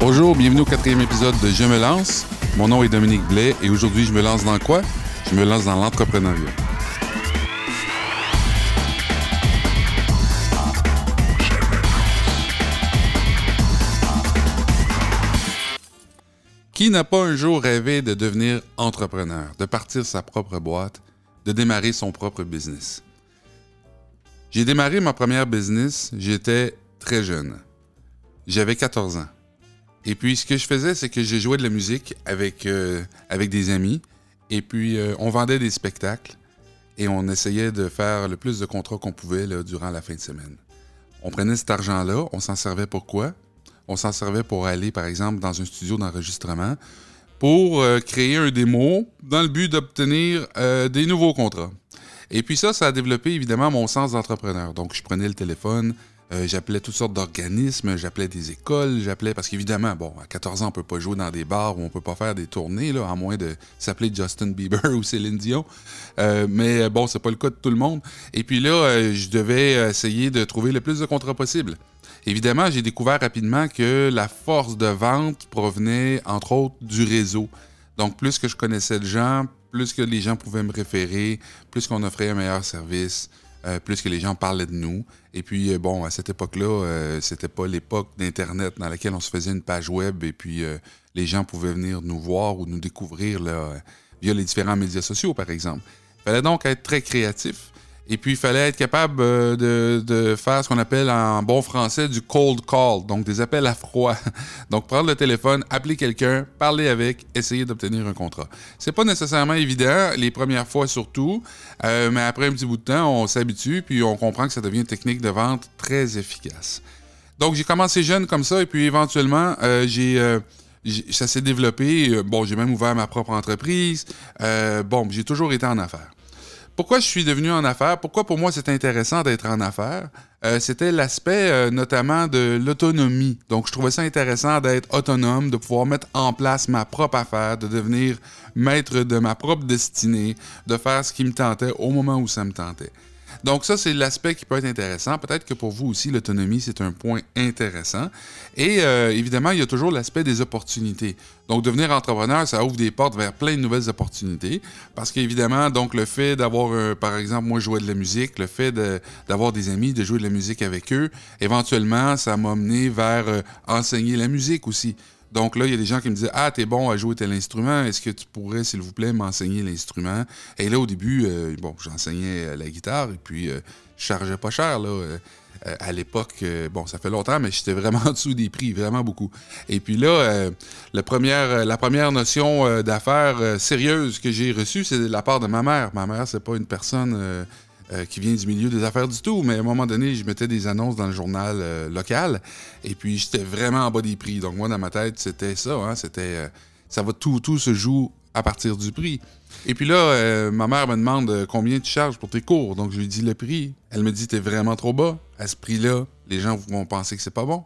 Bonjour, bienvenue au quatrième épisode de Je me lance. Mon nom est Dominique Blais et aujourd'hui, je me lance dans quoi? Je me lance dans l'entrepreneuriat. Qui n'a pas un jour rêvé de devenir entrepreneur, de partir sa propre boîte, de démarrer son propre business? J'ai démarré ma première business, j'étais très jeune. J'avais 14 ans. Et puis, ce que je faisais, c'est que j'ai joué de la musique avec, euh, des amis. Et puis, euh, on vendait des spectacles et on essayait de faire le plus de contrats qu'on pouvait durant la fin de semaine. On prenait cet argent-là, on s'en servait pour quoi? On s'en servait pour aller, par exemple, dans un studio d'enregistrement pour euh, créer un démo dans le but d'obtenir des nouveaux contrats. Et puis ça, ça a développé évidemment mon sens d'entrepreneur. Donc, je prenais le téléphone, euh, j'appelais toutes sortes d'organismes, j'appelais des écoles, j'appelais parce qu'évidemment, bon, à 14 ans, on peut pas jouer dans des bars ou on peut pas faire des tournées, là, à moins de s'appeler Justin Bieber ou Céline Dion. Euh, mais bon, c'est pas le cas de tout le monde. Et puis là, euh, je devais essayer de trouver le plus de contrats possible. Évidemment, j'ai découvert rapidement que la force de vente provenait, entre autres, du réseau. Donc, plus que je connaissais de gens, plus que les gens pouvaient me référer, plus qu'on offrait un meilleur service, euh, plus que les gens parlaient de nous. Et puis, euh, bon, à cette époque-là, euh, c'était pas l'époque d'Internet dans laquelle on se faisait une page web et puis les gens pouvaient venir nous voir ou nous découvrir là, via les différents médias sociaux, par exemple. Il fallait donc être très créatif. Et puis, il fallait être capable euh, de, faire ce qu'on appelle en bon français du cold call, donc des appels à froid. Donc, prendre le téléphone, appeler quelqu'un, parler avec, essayer d'obtenir un contrat. C'est pas nécessairement évident, les premières fois surtout, euh, mais après un petit bout de temps, on s'habitue, puis on comprend que ça devient une technique de vente très efficace. Donc, j'ai commencé jeune comme ça, et puis éventuellement, euh, j'ai ça s'est développé. Bon, j'ai même ouvert ma propre entreprise. bon, j'ai toujours été en affaires. Pourquoi je suis devenu en affaires? Pourquoi pour moi c'est intéressant d'être en affaires? Euh, c'était l'aspect euh, notamment de l'autonomie. Donc je trouvais ça intéressant d'être autonome, de pouvoir mettre en place ma propre affaire, de devenir maître de ma propre destinée, de faire ce qui me tentait au moment où ça me tentait. Donc ça, c'est l'aspect qui peut être intéressant. Peut-être que pour vous aussi, l'autonomie, c'est un point intéressant. Et euh, évidemment, il y a toujours l'aspect des opportunités. Donc devenir entrepreneur, ça ouvre des portes vers plein de nouvelles opportunités. Parce qu'évidemment, donc le fait d'avoir, par exemple, moi, jouer de la musique, le fait d'avoir des amis, de jouer de la musique avec eux, éventuellement, ça m'a mené vers euh, enseigner la musique aussi. Donc là, il y a des gens qui me disaient Ah, t'es bon à jouer tel instrument, est-ce que tu pourrais, s'il vous plaît, m'enseigner l'instrument? Et là, au début, euh, bon, j'enseignais euh, la guitare et puis euh, je chargeais pas cher, là. à l'époque, bon, ça fait longtemps, mais j'étais vraiment en dessous des prix, vraiment beaucoup. Et puis là, la, première, la première notion d'affaires sérieuse que j'ai reçue, c'est de la part de ma mère. Ma mère, c'est pas une personne euh, qui vient du milieu des affaires du tout, mais à un moment donné, je mettais des annonces dans le journal euh, local, et puis j'étais vraiment en bas des prix. Donc moi, dans ma tête, c'était ça, hein, c'était... Euh, ça va tout, tout se joue à partir du prix. Et puis là, ma mère me demande combien tu charges pour tes cours? Donc je lui dis le prix. Elle me dit, t'es vraiment trop bas. À ce prix-là, les gens vont penser que c'est pas bon.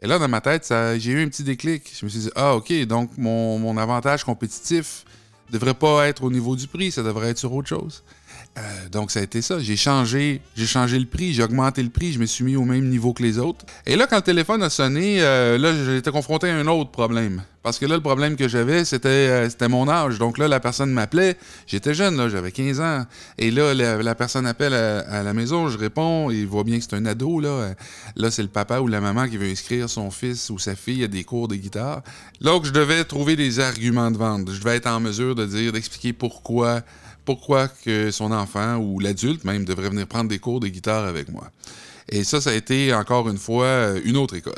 Et là, dans ma tête, j'ai eu un petit déclic. Je me suis dit, ah, OK, donc mon, mon avantage compétitif devrait pas être au niveau du prix, ça devrait être sur autre chose. Euh, donc, ça a été ça. J'ai changé, j'ai changé le prix, j'ai augmenté le prix, je me suis mis au même niveau que les autres. Et là, quand le téléphone a sonné, euh, là, été confronté à un autre problème. Parce que là, le problème que j'avais, c'était, euh, mon âge. Donc là, la personne m'appelait. J'étais jeune, là, j'avais 15 ans. Et là, la, personne appelle à, la maison, je réponds, il voit bien que c'est un ado. Là, là c'est le papa ou la maman qui veut inscrire son fils ou sa fille à des cours de guitare. Donc, je devais trouver des arguments de vente. Je devais être en mesure de dire, d'expliquer pourquoi pourquoi que son enfant ou l'adulte même devrait venir prendre des cours de guitare avec moi. Et ça, ça a été encore une fois euh, une autre école.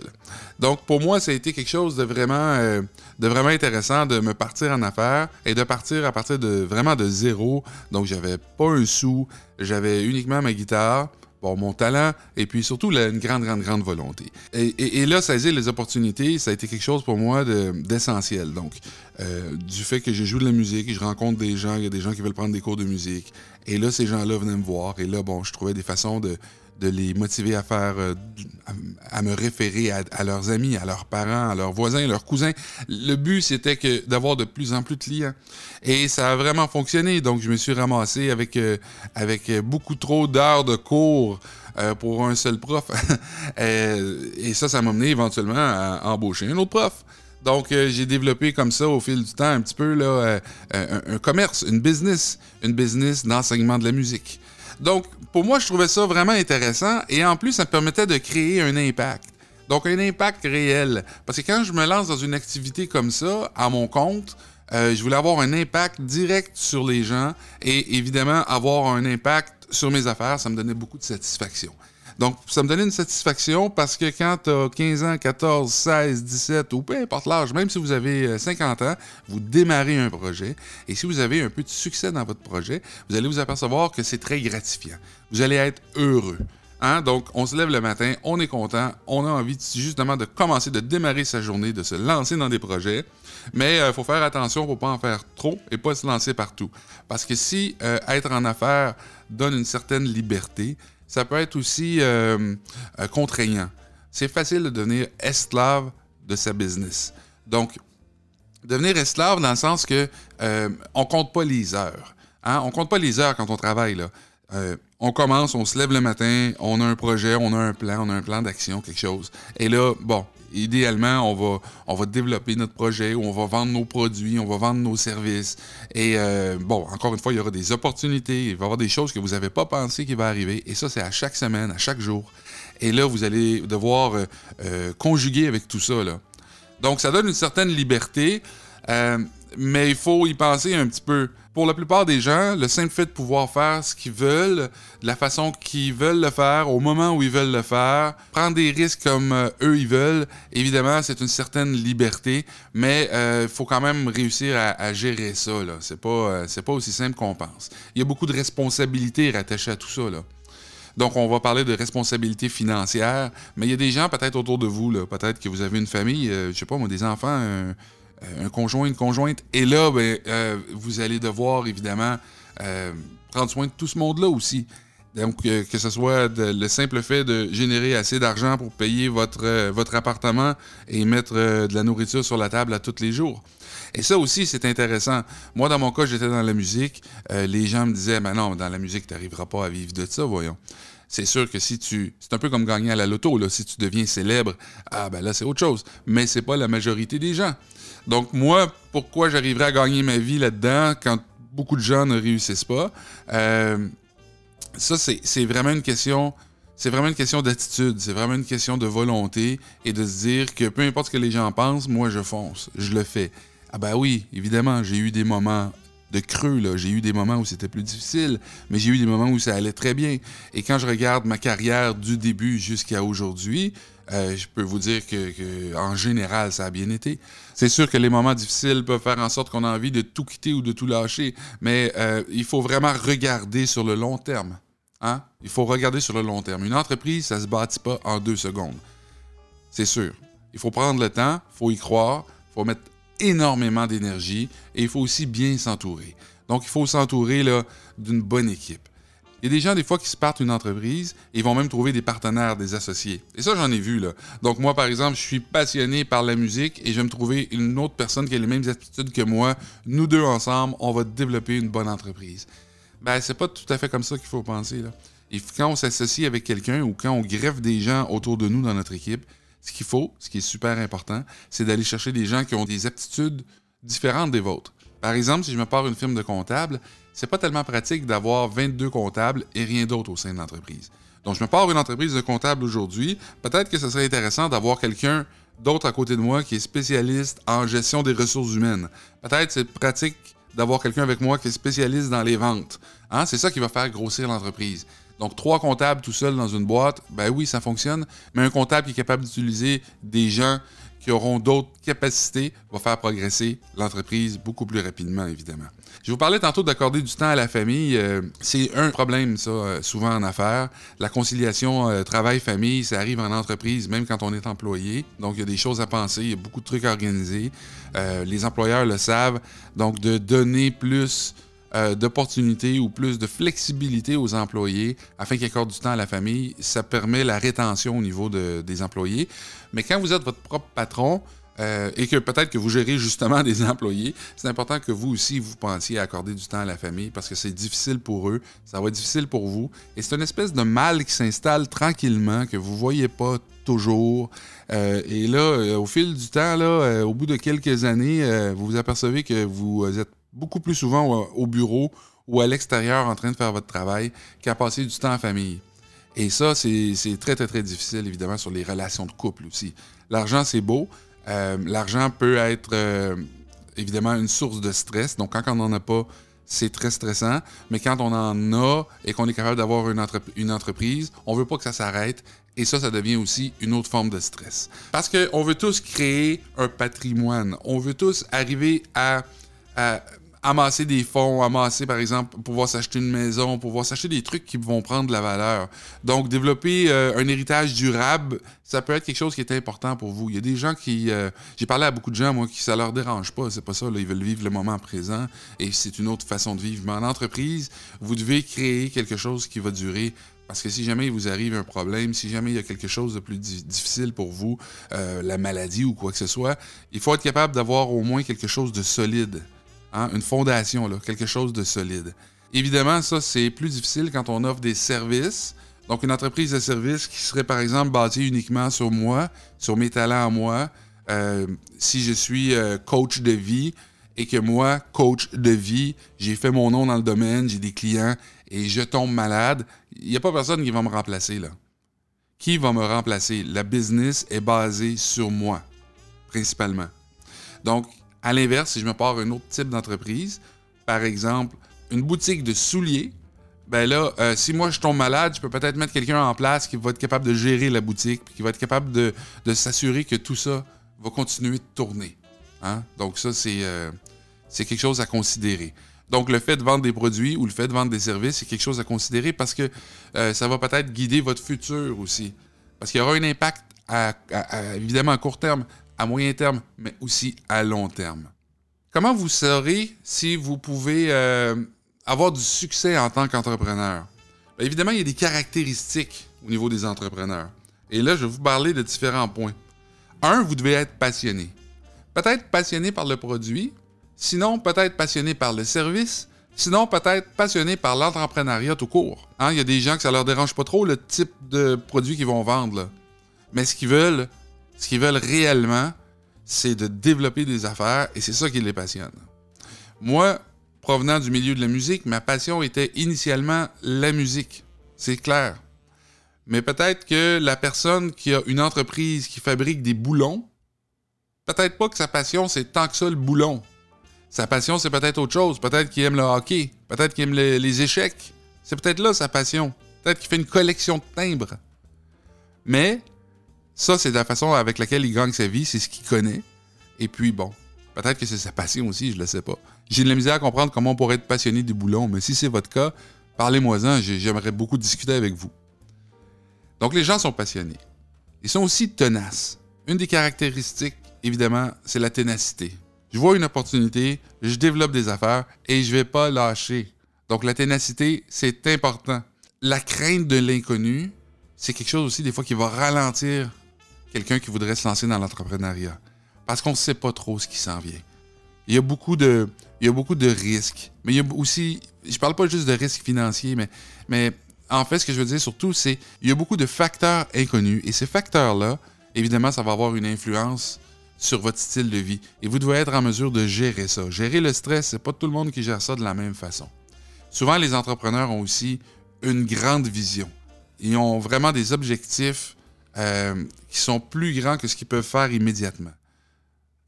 Donc pour moi, ça a été quelque chose de vraiment, euh, de vraiment intéressant de me partir en affaires et de partir à partir de vraiment de zéro. Donc j'avais pas un sou, j'avais uniquement ma guitare, mon talent et puis surtout une grande, grande, grande volonté. Et, là, saisir les opportunités, ça a été quelque chose pour moi d'essentiel. Donc, euh, du fait que j'ai joué de la musique, je rencontre des gens, il y a des gens qui veulent prendre des cours de musique. Et là, ces gens-là venaient me voir. Et là, bon, je trouvais des façons de, de les motiver à faire, euh, à, me référer à, leurs amis, à leurs parents, à leurs voisins, à leurs cousins. Le but, c'était que d'avoir de plus en plus de clients. Et ça a vraiment fonctionné. Donc, je me suis ramassé avec, euh, avec beaucoup trop d'heures de cours euh, pour un seul prof. et ça, ça m'a mené éventuellement à embaucher un autre prof. Donc, j'ai développé comme ça au fil du temps un petit peu là, un, commerce, une business, une business d'enseignement de la musique. Donc, pour moi, je trouvais ça vraiment intéressant et en plus, ça me permettait de créer un impact. Donc, un impact réel. Parce que quand je me lance dans une activité comme ça, à mon compte, euh, je voulais avoir un impact direct sur les gens et évidemment avoir un impact sur mes affaires, ça me donnait beaucoup de satisfaction. Donc, ça me donnait une satisfaction parce que quand tu as 15 ans, 14, 16, 17 ou peu importe l'âge, même si vous avez 50 euh, ans, vous démarrez un projet et si vous avez un peu de succès dans votre projet, vous allez vous apercevoir que c'est très gratifiant. Vous allez être heureux. Hein? Donc, on se lève le matin, on est content, on a envie justement de commencer, de démarrer sa journée, de se lancer dans des projets. Mais il euh, faut faire attention pour pas en faire trop et pas se lancer partout. Parce que si euh, être en affaires donne une certaine liberté, ça peut être aussi euh, euh, contraignant. C'est facile de devenir esclave de sa business. Donc, devenir esclave dans le sens que euh, on compte pas les heures. Hein? On compte pas les heures quand on travaille. Euh, on commence, on se lève le matin, on a un projet, on a un plan, on a un plan d'action, quelque chose. Et là, bon, idéalement, on va, on va développer notre projet, on va vendre nos produits, on va vendre nos services. Et euh, bon, encore une fois, il y aura des opportunités, il va y avoir des choses que vous n'avez pas pensé qui vont arriver. Et ça, c'est à chaque semaine, à chaque jour. Et là, vous allez devoir euh, conjuguer avec tout ça. Là. Donc, ça donne une certaine liberté, mais il faut y penser un petit peu pour la plupart des gens, le simple fait de pouvoir faire ce qu'ils veulent, de la façon qu'ils veulent le faire, au moment où ils veulent le faire, prendre des risques comme euh, eux ils veulent, évidemment, c'est une certaine liberté, mais il euh, faut quand même réussir à, gérer ça. C'est pas, euh, pas aussi simple qu'on pense. Il y a beaucoup de responsabilités rattachées à tout ça. Là. Donc, on va parler de responsabilité financière, mais il y a des gens peut-être autour de vous, peut-être que vous avez une famille, je sais pas moi, des enfants, un conjoint, une conjointe. Et là, ben, euh, vous allez devoir évidemment euh, prendre soin de tout ce monde-là aussi. Donc, que ce soit le simple fait de générer assez d'argent pour payer votre, appartement et mettre de la nourriture sur la table à tous les jours. Et ça aussi, c'est intéressant. Moi, dans mon cas, j'étais dans la musique. les gens me disaient, ben non, dans la musique, tu n'arriveras pas à vivre de ça, voyons. C'est sûr que si tu. C'est un peu comme gagner à la loto, là. Si tu deviens célèbre, ah ben là, c'est autre chose. Mais c'est pas la majorité des gens. Donc, moi, pourquoi j'arriverais à gagner ma vie là-dedans quand beaucoup de gens ne réussissent pas? Euh, ça, c'est vraiment une question. D'attitude, c'est vraiment une question de volonté et de se dire que peu importe ce que les gens pensent, moi je fonce, je le fais. Ah ben oui, évidemment, j'ai eu des moments de creux. J'ai eu des moments où c'était plus difficile, mais j'ai eu des moments où ça allait très bien. Et quand je regarde ma carrière du début jusqu'à aujourd'hui, euh, je peux vous dire que, en général, ça a bien été. C'est sûr que les moments difficiles peuvent faire en sorte qu'on a envie de tout quitter ou de tout lâcher, mais euh, il faut vraiment regarder sur le long terme. Hein? Il faut regarder sur le long terme. Une entreprise, ça se bâtit pas en deux secondes. C'est sûr. Il faut prendre le temps, il faut y croire, il faut mettre énormément d'énergie et il faut aussi bien s'entourer. Donc, il faut s'entourer d'une bonne équipe. Il y a des gens, des fois, qui se partent une entreprise et vont même trouver des partenaires, des associés. Et ça, j'en ai vu, là. Donc, moi, par exemple, je suis passionné par la musique et je vais me trouver une autre personne qui a les mêmes aptitudes que moi. Nous deux, ensemble, on va développer une bonne entreprise. Ben, c'est pas tout à fait comme ça qu'il faut penser, là. Et quand on s'associe avec quelqu'un ou quand on greffe des gens autour de nous dans notre équipe, ce qu'il faut, ce qui est super important, c'est d'aller chercher des gens qui ont des aptitudes différentes des vôtres. Par exemple, si je me pars une firme de comptable, c'est pas tellement pratique d'avoir 22 comptables et rien d'autre au sein de l'entreprise. Donc, je me pars une entreprise de comptable aujourd'hui. Peut-être que ce serait intéressant d'avoir quelqu'un d'autre à côté de moi qui est spécialiste en gestion des ressources humaines. Peut-être c'est pratique d'avoir quelqu'un avec moi qui est spécialiste dans les ventes. Hein? C'est ça qui va faire grossir l'entreprise. Donc, trois comptables tout seuls dans une boîte, ben oui, ça fonctionne, mais un comptable qui est capable d'utiliser des gens qui auront d'autres capacités va faire progresser l'entreprise beaucoup plus rapidement, évidemment. Je vous parlais tantôt d'accorder du temps à la famille. Euh, c'est un problème, ça, euh, souvent en affaires. La conciliation euh, travail-famille, ça arrive en entreprise, même quand on est employé. Donc, il y a des choses à penser, il y a beaucoup de trucs à organiser. les employeurs le savent. Donc, de donner plus euh, d'opportunités ou plus de flexibilité aux employés afin qu'ils accordent du temps à la famille. Ça permet la rétention au niveau des employés. Mais quand vous êtes votre propre patron, euh, et que peut-être que vous gérez justement des employés, c'est important que vous aussi, vous pensiez à accorder du temps à la famille parce que c'est difficile pour eux, ça va être difficile pour vous. Et c'est une espèce de mal qui s'installe tranquillement, que vous ne voyez pas toujours. Euh, et là, au fil du temps, là, au bout de quelques années, vous vous apercevez que vous êtes beaucoup plus souvent au bureau ou à l'extérieur en train de faire votre travail qu'à passer du temps en famille. Et ça, c'est très, très, très difficile, évidemment, sur les relations de couple aussi. L'argent, c'est beau, euh, l'argent peut être euh, évidemment une source de stress. Donc, quand on n'en a pas, c'est très stressant. Mais quand on en a et qu'on est capable d'avoir une, entreprise, on ne veut pas que ça s'arrête. Et ça, ça devient aussi une autre forme de stress. Parce qu'on veut tous créer un patrimoine. On veut tous arriver à amasser des fonds, amasser par exemple, pouvoir s'acheter une maison, pouvoir s'acheter des trucs qui vont prendre de la valeur. Donc, développer euh, un héritage durable, ça peut être quelque chose qui est important pour vous. Il y a des gens qui... Euh, j'ai parlé à beaucoup de gens, moi, qui ça leur dérange pas, c'est pas ça, ils veulent vivre le moment présent et c'est une autre façon de vivre. Mais en entreprise, vous devez créer quelque chose qui va durer parce que si jamais il vous arrive un problème, si jamais il y a quelque chose de plus difficile pour vous, euh, la maladie ou quoi que ce soit, il faut être capable d'avoir au moins quelque chose de solide. Hein, une fondation, là, quelque chose de solide. Évidemment, ça, c'est plus difficile quand on offre des services. Donc, une entreprise de services qui serait, par exemple, basée uniquement sur moi, sur mes talents à moi. Euh, si je suis euh, coach de vie et que moi, coach de vie, j'ai fait mon nom dans le domaine, j'ai des clients et je tombe malade, il n'y a pas personne qui va me remplacer, là. Qui va me remplacer? La business est basée sur moi, principalement. Donc, à l'inverse, si je me pars un autre type d'entreprise, par exemple, une boutique de souliers, ben là, euh, si moi je tombe malade, je peux peut-être mettre quelqu'un en place qui va être capable de gérer la boutique, qui va être capable de, s'assurer que tout ça va continuer de tourner. Hein? Donc ça, euh, c'est quelque chose à considérer. Donc le fait de vendre des produits ou le fait de vendre des services, c'est quelque chose à considérer parce que euh, ça va peut-être guider votre futur aussi. Parce qu'il y aura un impact, évidemment à court terme, à moyen terme, mais aussi à long terme. Comment vous saurez si vous pouvez euh, avoir du succès en tant qu'entrepreneur? évidemment, il y a des caractéristiques au niveau des entrepreneurs. Et là, je vais vous parler de différents points. Un, vous devez être passionné. Peut-être passionné par le produit, sinon peut-être passionné par le service, sinon peut-être passionné par l'entrepreneuriat tout court. Hein, il y a des gens que ça leur dérange pas trop le type de produit qu'ils vont vendre. Mais ce qu'ils veulent, ce qu'ils veulent réellement, c'est de développer des affaires et c'est ça qui les passionne. Moi, provenant du milieu de la musique, ma passion était initialement la musique. C'est clair. Mais peut-être que la personne qui a une entreprise qui fabrique des boulons, peut-être pas que sa passion c'est tant que ça le boulon. Sa passion c'est peut-être autre chose. Peut-être qu'il aime le hockey. Peut-être qu'il aime les échecs. C'est peut-être là sa passion. Peut-être qu'il fait une collection de timbres. Mais ça, c'est la façon avec laquelle il gagne sa vie, c'est ce qu'il connaît. Et puis, bon, peut-être que c'est sa passion aussi, je ne le sais pas. J'ai de la misère à comprendre comment on pourrait être passionné du boulon, mais si c'est votre cas, parlez-moi-en, j'aimerais beaucoup discuter avec vous. Donc, les gens sont passionnés. Ils sont aussi tenaces. Une des caractéristiques, évidemment, c'est la ténacité. Je vois une opportunité, je développe des affaires et je ne vais pas lâcher. Donc, la ténacité, c'est important. La crainte de l'inconnu, c'est quelque chose aussi, des fois, qui va ralentir quelqu'un qui voudrait se lancer dans l'entrepreneuriat. Parce qu'on ne sait pas trop ce qui s'en vient. Il y a beaucoup de, risques. Mais il y a aussi, je parle pas juste de risques financiers, mais, mais en fait, ce que je veux dire surtout, c'est il y a beaucoup de facteurs inconnus. Et ces facteurs-là, évidemment, ça va avoir une influence sur votre style de vie. Et vous devez être en mesure de gérer ça. Gérer le stress, c'est pas tout le monde qui gère ça de la même façon. Souvent, les entrepreneurs ont aussi une grande vision. Ils ont vraiment des objectifs euh, qui sont plus grands que ce qu'ils peuvent faire immédiatement.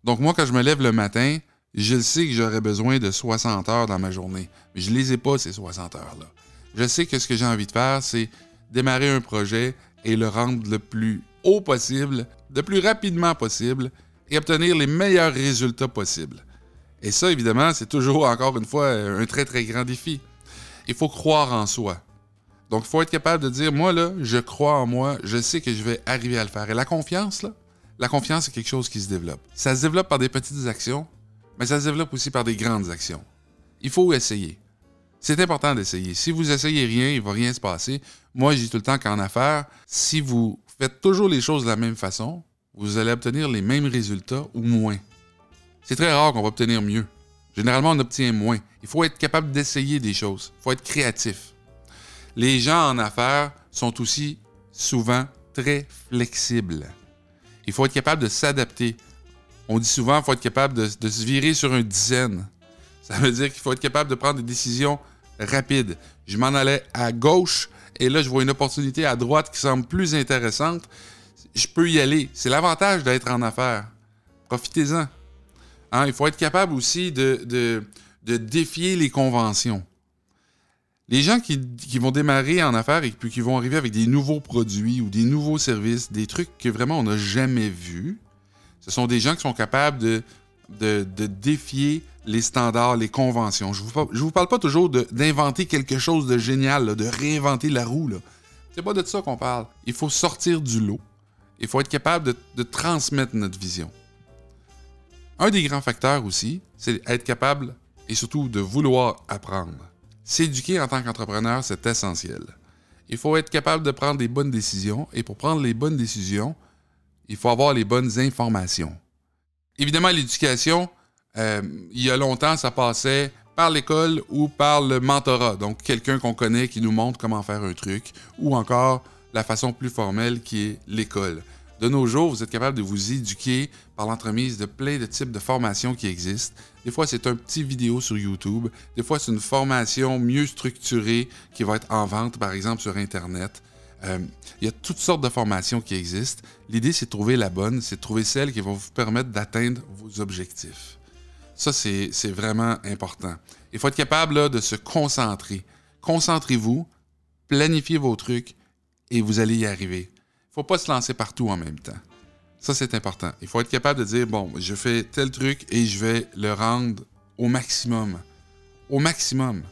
Donc moi, quand je me lève le matin, je sais que j'aurai besoin de 60 heures dans ma journée. Mais je ne les ai pas, ces 60 heures-là. Je sais que ce que j'ai envie de faire, c'est démarrer un projet et le rendre le plus haut possible, le plus rapidement possible et obtenir les meilleurs résultats possibles. Et ça, évidemment, c'est toujours, encore une fois, un très, très grand défi. Il faut croire en soi. Donc, il faut être capable de dire, moi, là, je crois en moi, je sais que je vais arriver à le faire. Et la confiance, là, la confiance, c'est quelque chose qui se développe. Ça se développe par des petites actions, mais ça se développe aussi par des grandes actions. Il faut essayer. C'est important d'essayer. Si vous essayez rien, il va rien se passer. Moi, je dis tout le temps qu'en affaires, si vous faites toujours les choses de la même façon, vous allez obtenir les mêmes résultats ou moins. C'est très rare qu'on va obtenir mieux. Généralement, on obtient moins. Il faut être capable d'essayer des choses. Il faut être créatif. Les gens en affaires sont aussi souvent très flexibles. Il faut être capable de s'adapter. On dit souvent qu'il faut être capable de, se virer sur une dizaine. Ça veut dire qu'il faut être capable de prendre des décisions rapides. Je m'en allais à gauche et là, je vois une opportunité à droite qui semble plus intéressante. Je peux y aller. C'est l'avantage d'être en affaires. Profitez-en. Hein, il faut être capable aussi de, défier les conventions. Les gens qui, vont démarrer en affaires et puis qui vont arriver avec des nouveaux produits ou des nouveaux services, des trucs que vraiment on n'a jamais vus, ce sont des gens qui sont capables de, défier les standards, les conventions. Je ne vous, parle pas toujours d'inventer quelque chose de génial, de réinventer la roue. C'est pas de ça qu'on parle. Il faut sortir du lot. Il faut être capable de, de transmettre notre vision. Un des grands facteurs aussi, c'est être capable et surtout de vouloir apprendre. S'éduquer en tant qu'entrepreneur, c'est essentiel. Il faut être capable de prendre des bonnes décisions et pour prendre les bonnes décisions, il faut avoir les bonnes informations. Évidemment, l'éducation, euh, il y a longtemps, ça passait par l'école ou par le mentorat, donc quelqu'un qu'on connaît qui nous montre comment faire un truc, ou encore la façon plus formelle qui est l'école. De nos jours, vous êtes capable de vous éduquer par l'entremise de plein de types de formations qui existent. Des fois, c'est un petit vidéo sur YouTube. Des fois, c'est une formation mieux structurée qui va être en vente, par exemple, sur Internet. Euh, il y a toutes sortes de formations qui existent. L'idée, c'est de trouver la bonne, c'est de trouver celle qui va vous permettre d'atteindre vos objectifs. Ça, c'est vraiment important. Il faut être capable de se concentrer. Concentrez-vous, planifiez vos trucs et vous allez y arriver faut pas se lancer partout en même temps. Ça, c'est important. Il faut être capable de dire, bon, je fais tel truc et je vais le rendre au maximum. Au maximum.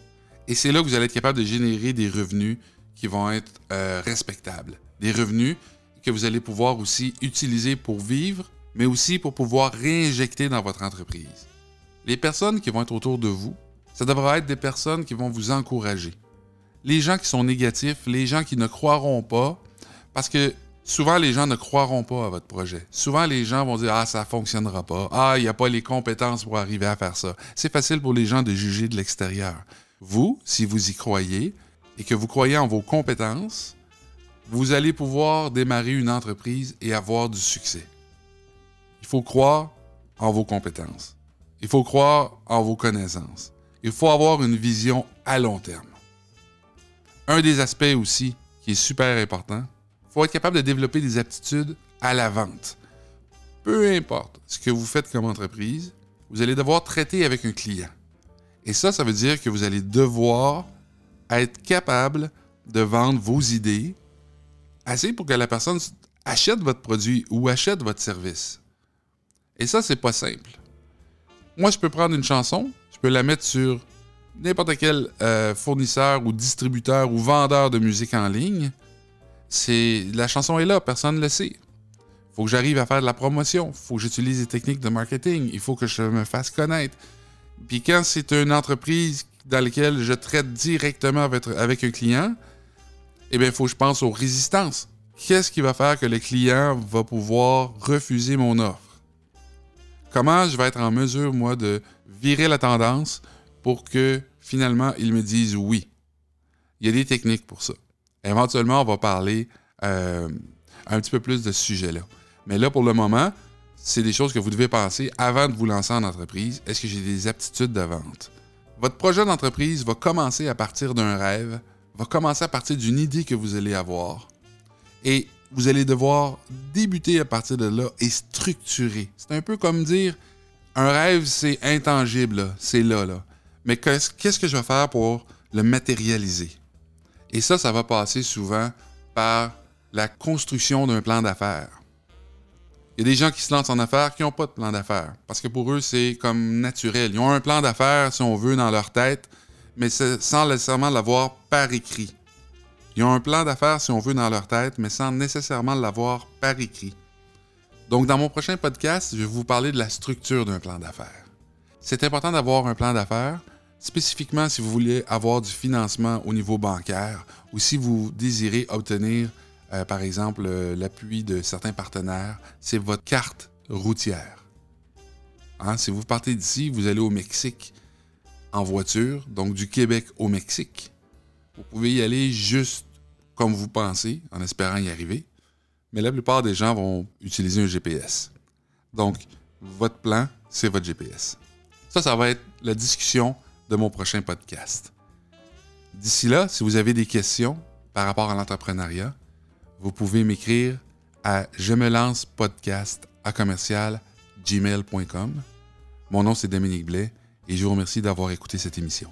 Et c'est là que vous allez être capable de générer des revenus qui vont être euh, respectables. Des revenus que vous allez pouvoir aussi utiliser pour vivre, mais aussi pour pouvoir réinjecter dans votre entreprise. Les personnes qui vont être autour de vous, ça devra être des personnes qui vont vous encourager. Les gens qui sont négatifs, les gens qui ne croiront pas, parce que souvent les gens ne croiront pas à votre projet. Souvent les gens vont dire Ah, ça fonctionnera pas. Ah, il n'y a pas les compétences pour arriver à faire ça. C'est facile pour les gens de juger de l'extérieur. Vous, si vous y croyez et que vous croyez en vos compétences, vous allez pouvoir démarrer une entreprise et avoir du succès. Il faut croire en vos compétences. Il faut croire en vos connaissances. Il faut avoir une vision à long terme. Un des aspects aussi qui est super important, faut être capable de développer des aptitudes à la vente. Peu importe ce que vous faites comme entreprise, vous allez devoir traiter avec un client. Et ça, ça veut dire que vous allez devoir être capable de vendre vos idées assez pour que la personne achète votre produit ou achète votre service. Et ça, c'est pas simple. Moi, je peux prendre une chanson, je peux la mettre sur n'importe quel euh, fournisseur ou distributeur ou vendeur de musique en ligne la chanson est là, personne ne le sait. Il faut que j'arrive à faire de la promotion, il faut que j'utilise des techniques de marketing, il faut que je me fasse connaître. Puis quand c'est une entreprise dans laquelle je traite directement avec, un client, eh bien, il faut que je pense aux résistances. Qu'est-ce qui va faire que le client va pouvoir refuser mon offre? Comment je vais être en mesure, moi, de virer la tendance pour que finalement, il me dise oui? Il y a des techniques pour ça. Éventuellement, on va parler euh, un petit peu plus de ce sujet-là. Mais là, pour le moment, c'est des choses que vous devez penser avant de vous lancer en entreprise. Est-ce que j'ai des aptitudes de vente? Votre projet d'entreprise va commencer à partir d'un rêve, va commencer à partir d'une idée que vous allez avoir. Et vous allez devoir débuter à partir de là et structurer. C'est un peu comme dire, un rêve, c'est intangible, c'est là, là. Mais qu'est-ce que je vais faire pour le matérialiser? Et ça, ça va passer souvent par la construction d'un plan d'affaires. Il y a des gens qui se lancent en affaires qui n'ont pas de plan d'affaires parce que pour eux, c'est comme naturel. Ils ont un plan d'affaires, si on veut, dans leur tête, mais sans nécessairement l'avoir par écrit. Ils ont un plan d'affaires, si on veut, dans leur tête, mais sans nécessairement l'avoir par écrit. Donc, dans mon prochain podcast, je vais vous parler de la structure d'un plan d'affaires. C'est important d'avoir un plan d'affaires, spécifiquement si vous voulez avoir du financement au niveau bancaire ou si vous désirez obtenir, euh, par exemple, euh, l'appui de certains partenaires, c'est votre carte routière. Hein, si vous partez d'ici, vous allez au Mexique en voiture, donc du Québec au Mexique. Vous pouvez y aller juste comme vous pensez, en espérant y arriver, mais la plupart des gens vont utiliser un GPS. Donc, votre plan, c'est votre GPS. Ça, ça va être la discussion de mon prochain podcast. D'ici là, si vous avez des questions par rapport à l'entrepreneuriat, vous pouvez m'écrire à je me lance podcast à commercial gmail.com. Mon nom c'est Dominique Blais et je vous remercie d'avoir écouté cette émission.